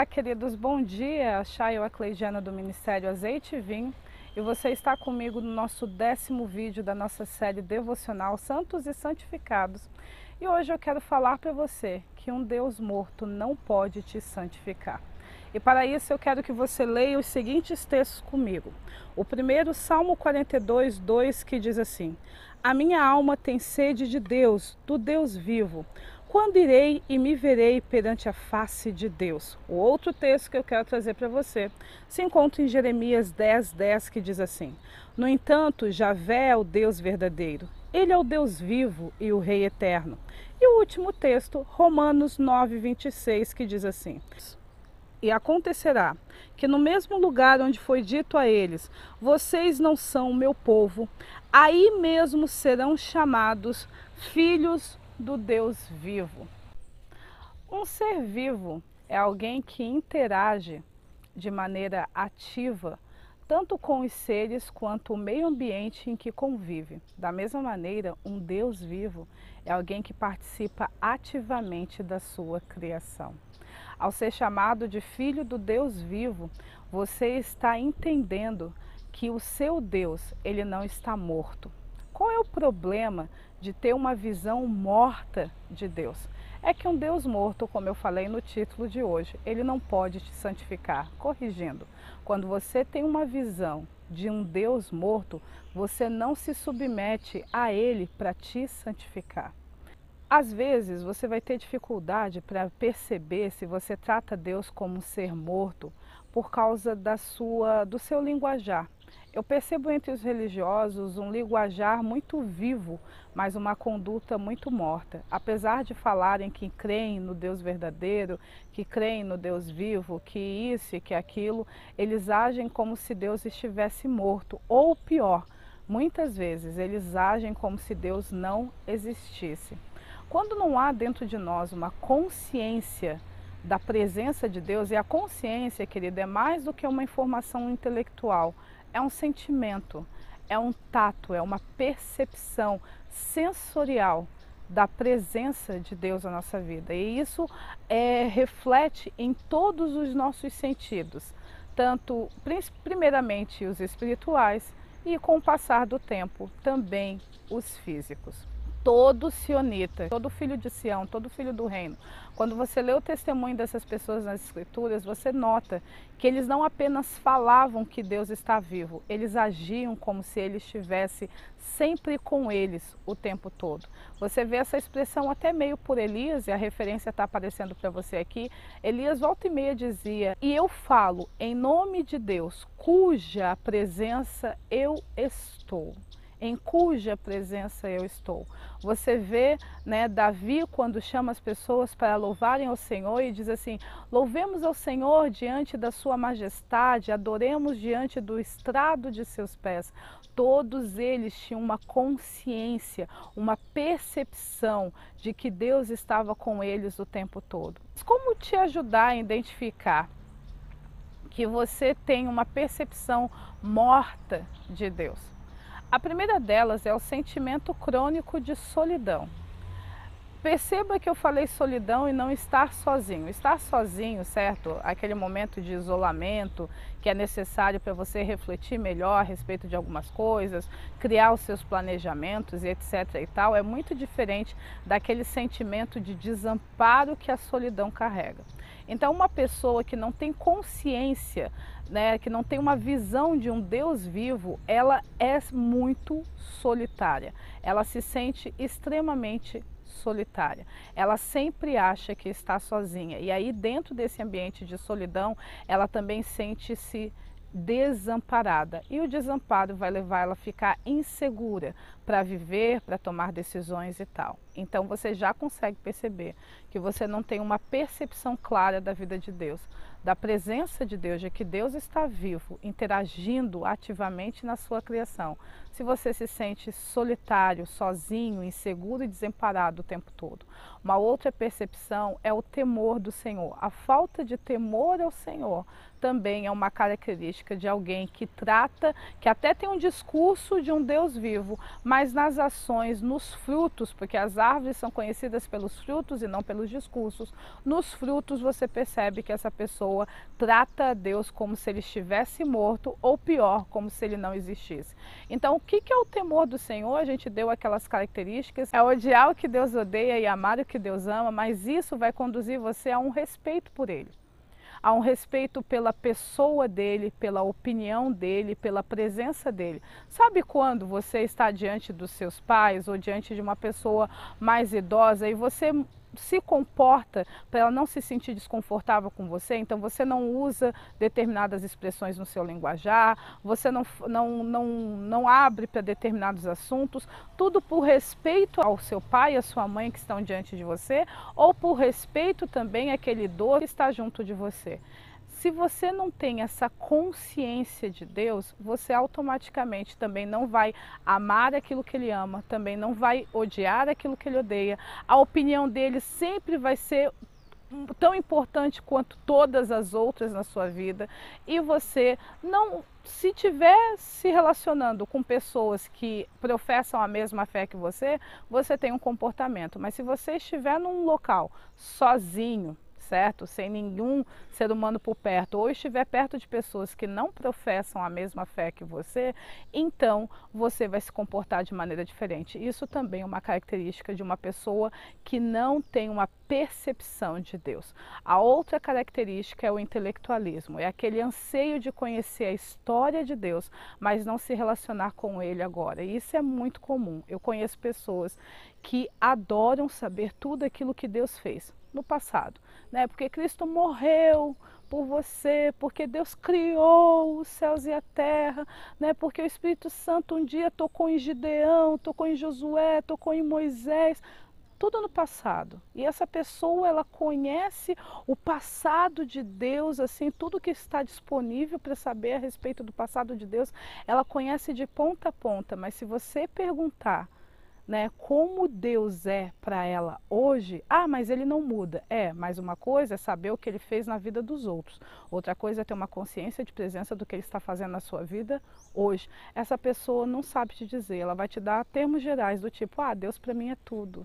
Olá, queridos, bom dia. Chayo Acleidiana do Ministério Azeite e Vinho. E você está comigo no nosso décimo vídeo da nossa série devocional Santos e Santificados. E hoje eu quero falar para você que um Deus morto não pode te santificar. E para isso eu quero que você leia os seguintes textos comigo. O primeiro, Salmo 42, 2, que diz assim: A minha alma tem sede de Deus, do Deus vivo. Quando irei e me verei perante a face de Deus? O outro texto que eu quero trazer para você se encontra em Jeremias 10, 10, que diz assim: No entanto, Javé é o Deus verdadeiro, ele é o Deus vivo e o Rei eterno. E o último texto, Romanos 9, 26, que diz assim: E acontecerá que no mesmo lugar onde foi dito a eles: Vocês não são o meu povo, aí mesmo serão chamados filhos do Deus vivo. Um ser vivo é alguém que interage de maneira ativa tanto com os seres quanto o meio ambiente em que convive. Da mesma maneira, um Deus vivo é alguém que participa ativamente da sua criação. Ao ser chamado de filho do Deus vivo, você está entendendo que o seu Deus, ele não está morto. Qual é o problema de ter uma visão morta de Deus. É que um Deus morto, como eu falei no título de hoje, ele não pode te santificar. Corrigindo, quando você tem uma visão de um Deus morto, você não se submete a ele para te santificar. Às vezes você vai ter dificuldade para perceber se você trata Deus como um ser morto por causa da sua, do seu linguajar. Eu percebo entre os religiosos um linguajar muito vivo, mas uma conduta muito morta. Apesar de falarem que creem no Deus verdadeiro, que creem no Deus vivo, que isso e que aquilo, eles agem como se Deus estivesse morto. Ou pior, muitas vezes eles agem como se Deus não existisse. Quando não há dentro de nós uma consciência da presença de Deus, e a consciência, querida, é mais do que uma informação intelectual é um sentimento, é um tato, é uma percepção sensorial da presença de Deus na nossa vida. E isso é, reflete em todos os nossos sentidos, tanto primeiramente os espirituais e com o passar do tempo também os físicos todo sionita, todo filho de Sião, todo filho do reino. Quando você lê o testemunho dessas pessoas nas escrituras, você nota que eles não apenas falavam que Deus está vivo, eles agiam como se ele estivesse sempre com eles o tempo todo. Você vê essa expressão até meio por Elias, e a referência está aparecendo para você aqui. Elias volta e meia dizia: E eu falo em nome de Deus, cuja presença eu estou em cuja presença eu estou. Você vê, né, Davi quando chama as pessoas para louvarem ao Senhor e diz assim: "Louvemos ao Senhor diante da sua majestade, adoremos diante do estrado de seus pés". Todos eles tinham uma consciência, uma percepção de que Deus estava com eles o tempo todo. Como te ajudar a identificar que você tem uma percepção morta de Deus? A primeira delas é o sentimento crônico de solidão. Perceba que eu falei solidão e não estar sozinho. Estar sozinho, certo? Aquele momento de isolamento que é necessário para você refletir melhor a respeito de algumas coisas, criar os seus planejamentos e etc e tal, é muito diferente daquele sentimento de desamparo que a solidão carrega. Então, uma pessoa que não tem consciência, né, que não tem uma visão de um Deus vivo, ela é muito solitária. Ela se sente extremamente solitária. Ela sempre acha que está sozinha. E aí, dentro desse ambiente de solidão, ela também sente-se desamparada. E o desamparo vai levar ela a ficar insegura para viver, para tomar decisões e tal. Então você já consegue perceber que você não tem uma percepção clara da vida de Deus. Da presença de Deus, de que Deus está vivo, interagindo ativamente na sua criação. Se você se sente solitário, sozinho, inseguro e desamparado o tempo todo. Uma outra percepção é o temor do Senhor. A falta de temor ao Senhor também é uma característica de alguém que trata, que até tem um discurso de um Deus vivo, mas nas ações, nos frutos, porque as árvores são conhecidas pelos frutos e não pelos discursos, nos frutos você percebe que essa pessoa trata a Deus como se ele estivesse morto ou pior, como se ele não existisse. Então, o que é o temor do Senhor? A gente deu aquelas características, é odiar o que Deus odeia e amar o que Deus ama, mas isso vai conduzir você a um respeito por Ele há um respeito pela pessoa dele, pela opinião dele, pela presença dele. Sabe quando você está diante dos seus pais ou diante de uma pessoa mais idosa e você se comporta para ela não se sentir desconfortável com você, então você não usa determinadas expressões no seu linguajar, você não, não, não, não abre para determinados assuntos, tudo por respeito ao seu pai e à sua mãe que estão diante de você, ou por respeito também àquele idoso que está junto de você. Se você não tem essa consciência de Deus, você automaticamente também não vai amar aquilo que ele ama, também não vai odiar aquilo que ele odeia. A opinião dele sempre vai ser tão importante quanto todas as outras na sua vida e você não se tiver se relacionando com pessoas que professam a mesma fé que você, você tem um comportamento, mas se você estiver num local sozinho, certo, sem nenhum ser humano por perto, ou estiver perto de pessoas que não professam a mesma fé que você, então você vai se comportar de maneira diferente. Isso também é uma característica de uma pessoa que não tem uma percepção de Deus. A outra característica é o intelectualismo, é aquele anseio de conhecer a história de Deus, mas não se relacionar com ele agora. Isso é muito comum. Eu conheço pessoas que adoram saber tudo aquilo que Deus fez no passado, né? Porque Cristo morreu por você, porque Deus criou os céus e a terra, né? Porque o Espírito Santo um dia tocou em Gideão, tocou em Josué, tocou em Moisés, tudo no passado. E essa pessoa, ela conhece o passado de Deus, assim, tudo que está disponível para saber a respeito do passado de Deus, ela conhece de ponta a ponta, mas se você perguntar né, como Deus é para ela hoje, ah, mas ele não muda. É, mas uma coisa é saber o que ele fez na vida dos outros. Outra coisa é ter uma consciência de presença do que ele está fazendo na sua vida hoje. Essa pessoa não sabe te dizer, ela vai te dar termos gerais do tipo, ah, Deus para mim é tudo.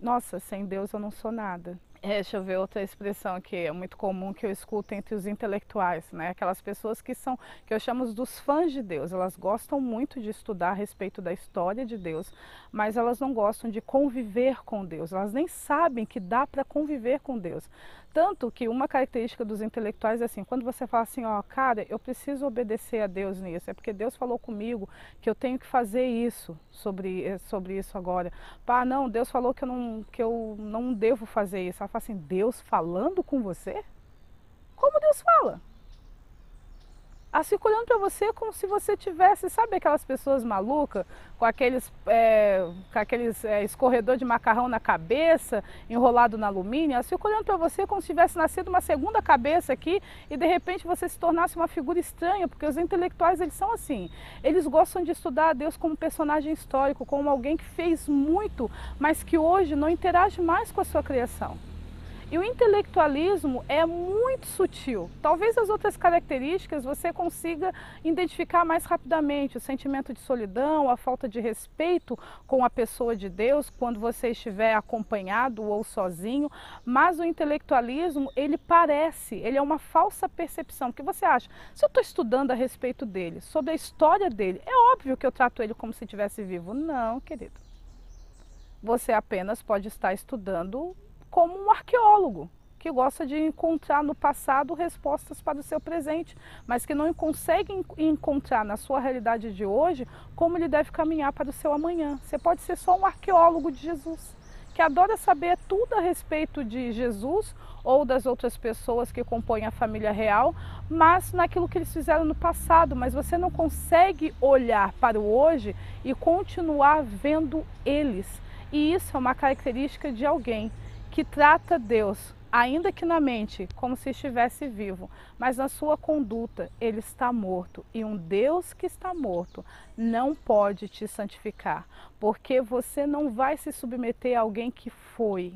Nossa, sem Deus eu não sou nada. É, deixa eu ver outra expressão que é muito comum que eu escuto entre os intelectuais, né? Aquelas pessoas que são, que eu chamo dos fãs de Deus. Elas gostam muito de estudar a respeito da história de Deus, mas elas não gostam de conviver com Deus. Elas nem sabem que dá para conviver com Deus. Tanto que uma característica dos intelectuais é assim, quando você fala assim, ó, cara, eu preciso obedecer a Deus nisso, é porque Deus falou comigo que eu tenho que fazer isso sobre, eh, sobre isso agora. Pá, não, Deus falou que eu não, que eu não devo fazer isso. Ela fala assim, Deus falando com você? Como Deus fala? Assim olhando para você como se você tivesse, sabe aquelas pessoas malucas com aqueles, é, com aqueles é, escorredor de macarrão na cabeça, enrolado no alumínio, assim olhando para você como se tivesse nascido uma segunda cabeça aqui e de repente você se tornasse uma figura estranha, porque os intelectuais eles são assim, eles gostam de estudar a Deus como personagem histórico, como alguém que fez muito, mas que hoje não interage mais com a sua criação. E o intelectualismo é muito sutil. Talvez as outras características você consiga identificar mais rapidamente, o sentimento de solidão, a falta de respeito com a pessoa de Deus quando você estiver acompanhado ou sozinho, mas o intelectualismo, ele parece, ele é uma falsa percepção. O que você acha? Se eu estou estudando a respeito dele, sobre a história dele, é óbvio que eu trato ele como se estivesse vivo. Não, querido. Você apenas pode estar estudando como um arqueólogo que gosta de encontrar no passado respostas para o seu presente, mas que não consegue encontrar na sua realidade de hoje como ele deve caminhar para o seu amanhã. Você pode ser só um arqueólogo de Jesus, que adora saber tudo a respeito de Jesus ou das outras pessoas que compõem a família real, mas naquilo que eles fizeram no passado, mas você não consegue olhar para o hoje e continuar vendo eles. E isso é uma característica de alguém que trata Deus ainda que na mente, como se estivesse vivo, mas na sua conduta ele está morto. E um Deus que está morto não pode te santificar, porque você não vai se submeter a alguém que foi.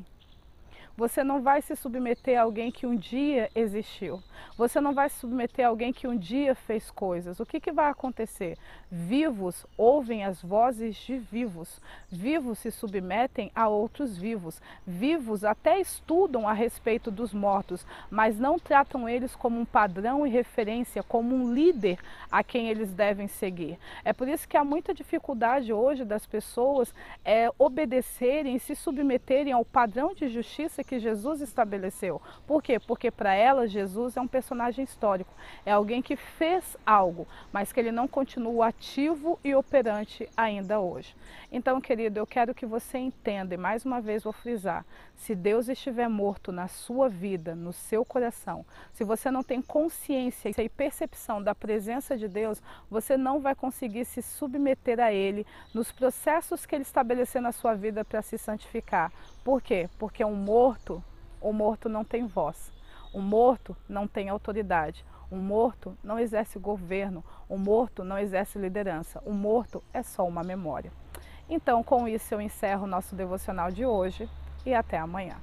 Você não vai se submeter a alguém que um dia existiu. Você não vai se submeter a alguém que um dia fez coisas. O que, que vai acontecer? Vivos ouvem as vozes de vivos. Vivos se submetem a outros vivos. Vivos até estudam a respeito dos mortos, mas não tratam eles como um padrão e referência, como um líder a quem eles devem seguir. É por isso que há muita dificuldade hoje das pessoas é, obedecerem e se submeterem ao padrão de justiça que Jesus estabeleceu. Por quê? Porque para elas Jesus é um personagem histórico, é alguém que fez algo, mas que ele não continua ativo e operante ainda hoje. Então, querido, eu quero que você entenda, e mais uma vez vou frisar: se Deus estiver morto na sua vida, no seu coração, se você não tem consciência e percepção da presença de Deus, você não vai conseguir se submeter a Ele nos processos que Ele estabeleceu na sua vida para se santificar. Por quê? Porque um morto, o morto não tem voz. O morto não tem autoridade. O morto não exerce governo. O morto não exerce liderança. O morto é só uma memória. Então, com isso, eu encerro o nosso devocional de hoje e até amanhã.